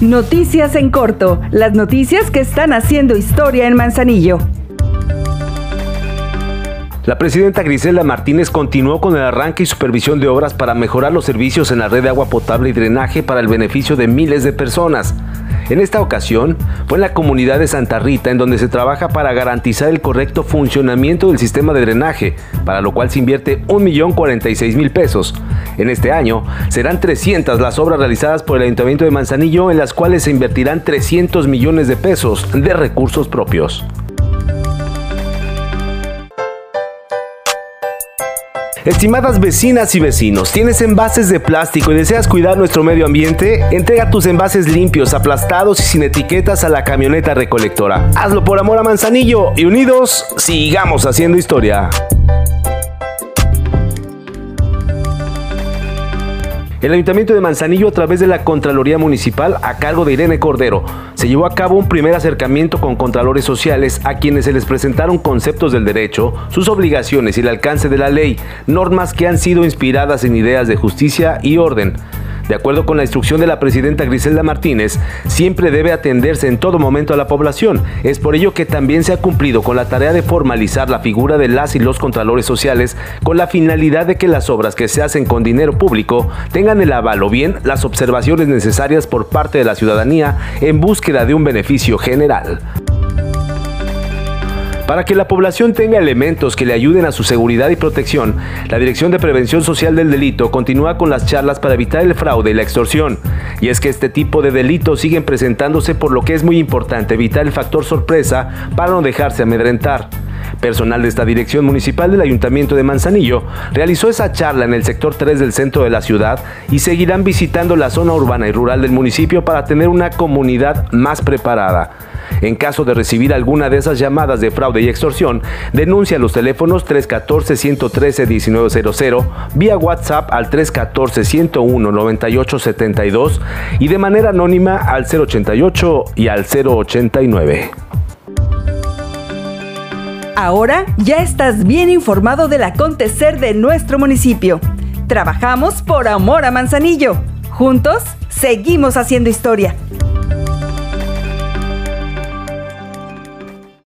Noticias en corto, las noticias que están haciendo historia en Manzanillo. La presidenta Griselda Martínez continuó con el arranque y supervisión de obras para mejorar los servicios en la red de agua potable y drenaje para el beneficio de miles de personas. En esta ocasión fue en la comunidad de Santa Rita en donde se trabaja para garantizar el correcto funcionamiento del sistema de drenaje, para lo cual se invierte 1.046.000 pesos. En este año serán 300 las obras realizadas por el Ayuntamiento de Manzanillo en las cuales se invertirán 300 millones de pesos de recursos propios. Estimadas vecinas y vecinos, ¿tienes envases de plástico y deseas cuidar nuestro medio ambiente? Entrega tus envases limpios, aplastados y sin etiquetas a la camioneta recolectora. Hazlo por amor a Manzanillo y unidos, sigamos haciendo historia. El Ayuntamiento de Manzanillo, a través de la Contraloría Municipal, a cargo de Irene Cordero, se llevó a cabo un primer acercamiento con contralores sociales a quienes se les presentaron conceptos del derecho, sus obligaciones y el alcance de la ley, normas que han sido inspiradas en ideas de justicia y orden. De acuerdo con la instrucción de la presidenta Griselda Martínez, siempre debe atenderse en todo momento a la población. Es por ello que también se ha cumplido con la tarea de formalizar la figura de las y los contralores sociales con la finalidad de que las obras que se hacen con dinero público tengan el aval o bien las observaciones necesarias por parte de la ciudadanía en búsqueda de un beneficio general. Para que la población tenga elementos que le ayuden a su seguridad y protección, la Dirección de Prevención Social del Delito continúa con las charlas para evitar el fraude y la extorsión. Y es que este tipo de delitos siguen presentándose por lo que es muy importante evitar el factor sorpresa para no dejarse amedrentar. Personal de esta dirección municipal del Ayuntamiento de Manzanillo realizó esa charla en el sector 3 del centro de la ciudad y seguirán visitando la zona urbana y rural del municipio para tener una comunidad más preparada. En caso de recibir alguna de esas llamadas de fraude y extorsión, denuncia los teléfonos 314-113-1900, vía WhatsApp al 314-101-9872 y de manera anónima al 088 y al 089. Ahora ya estás bien informado del acontecer de nuestro municipio. Trabajamos por amor a Manzanillo. Juntos, seguimos haciendo historia.